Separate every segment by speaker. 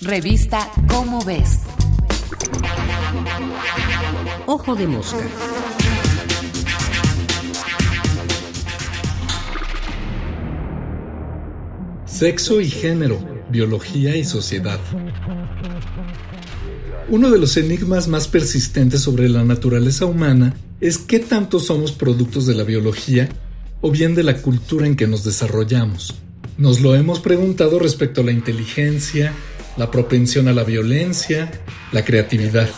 Speaker 1: Revista Cómo ves.
Speaker 2: Ojo de mosca.
Speaker 3: Sexo y género, biología y sociedad. Uno de los enigmas más persistentes sobre la naturaleza humana es qué tanto somos productos de la biología o bien de la cultura en que nos desarrollamos. Nos lo hemos preguntado respecto a la inteligencia, la propensión a la violencia, la creatividad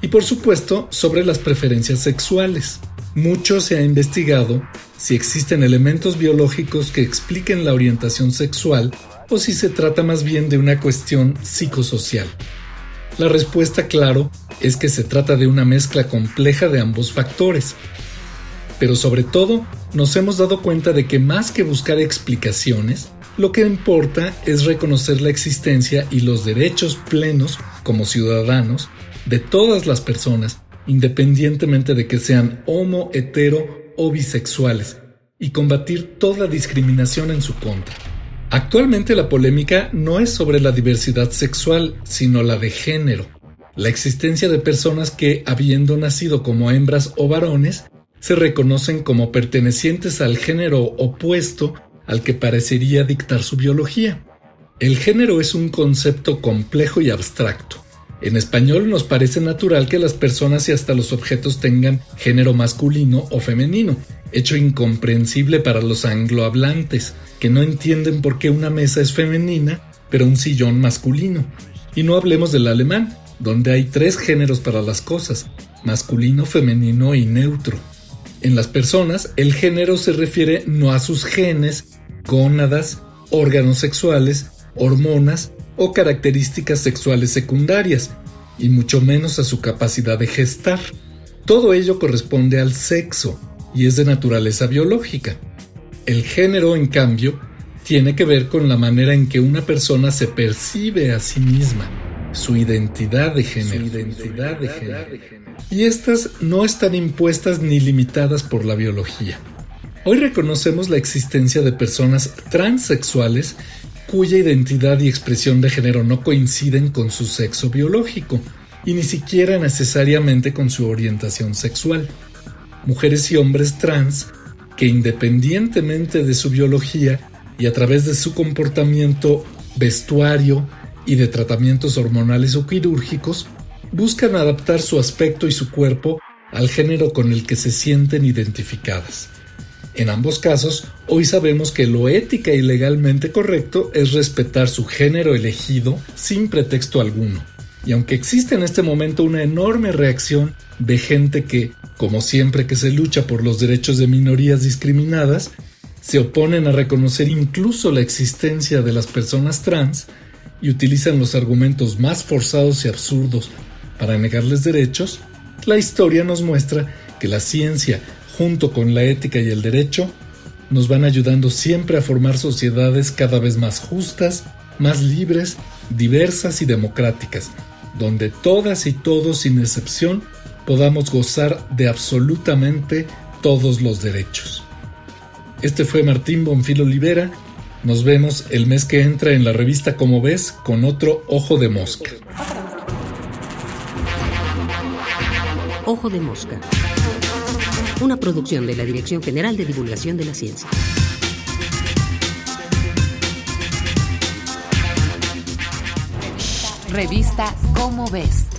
Speaker 3: y por supuesto sobre las preferencias sexuales. Mucho se ha investigado si existen elementos biológicos que expliquen la orientación sexual o si se trata más bien de una cuestión psicosocial. La respuesta, claro, es que se trata de una mezcla compleja de ambos factores. Pero sobre todo, nos hemos dado cuenta de que más que buscar explicaciones, lo que importa es reconocer la existencia y los derechos plenos como ciudadanos de todas las personas, independientemente de que sean homo, hetero o bisexuales, y combatir toda discriminación en su contra. Actualmente la polémica no es sobre la diversidad sexual, sino la de género, la existencia de personas que, habiendo nacido como hembras o varones, se reconocen como pertenecientes al género opuesto al que parecería dictar su biología. El género es un concepto complejo y abstracto. En español nos parece natural que las personas y hasta los objetos tengan género masculino o femenino, hecho incomprensible para los anglohablantes, que no entienden por qué una mesa es femenina, pero un sillón masculino. Y no hablemos del alemán, donde hay tres géneros para las cosas, masculino, femenino y neutro. En las personas, el género se refiere no a sus genes, gónadas, órganos sexuales, hormonas o características sexuales secundarias, y mucho menos a su capacidad de gestar. Todo ello corresponde al sexo y es de naturaleza biológica. El género, en cambio, tiene que ver con la manera en que una persona se percibe a sí misma, su identidad de género. identidad de género. Y estas no están impuestas ni limitadas por la biología. Hoy reconocemos la existencia de personas transexuales cuya identidad y expresión de género no coinciden con su sexo biológico y ni siquiera necesariamente con su orientación sexual. Mujeres y hombres trans que independientemente de su biología y a través de su comportamiento, vestuario y de tratamientos hormonales o quirúrgicos, buscan adaptar su aspecto y su cuerpo al género con el que se sienten identificadas. En ambos casos, hoy sabemos que lo ética y legalmente correcto es respetar su género elegido sin pretexto alguno. Y aunque existe en este momento una enorme reacción de gente que, como siempre que se lucha por los derechos de minorías discriminadas, se oponen a reconocer incluso la existencia de las personas trans y utilizan los argumentos más forzados y absurdos para negarles derechos, la historia nos muestra que la ciencia junto con la ética y el derecho, nos van ayudando siempre a formar sociedades cada vez más justas, más libres, diversas y democráticas, donde todas y todos sin excepción podamos gozar de absolutamente todos los derechos. Este fue Martín Bonfil Olivera. Nos vemos el mes que entra en la revista Como ves con otro Ojo de Mosca.
Speaker 2: Ojo de Mosca una producción de la Dirección General de Divulgación de la Ciencia.
Speaker 1: Revista Cómo ves.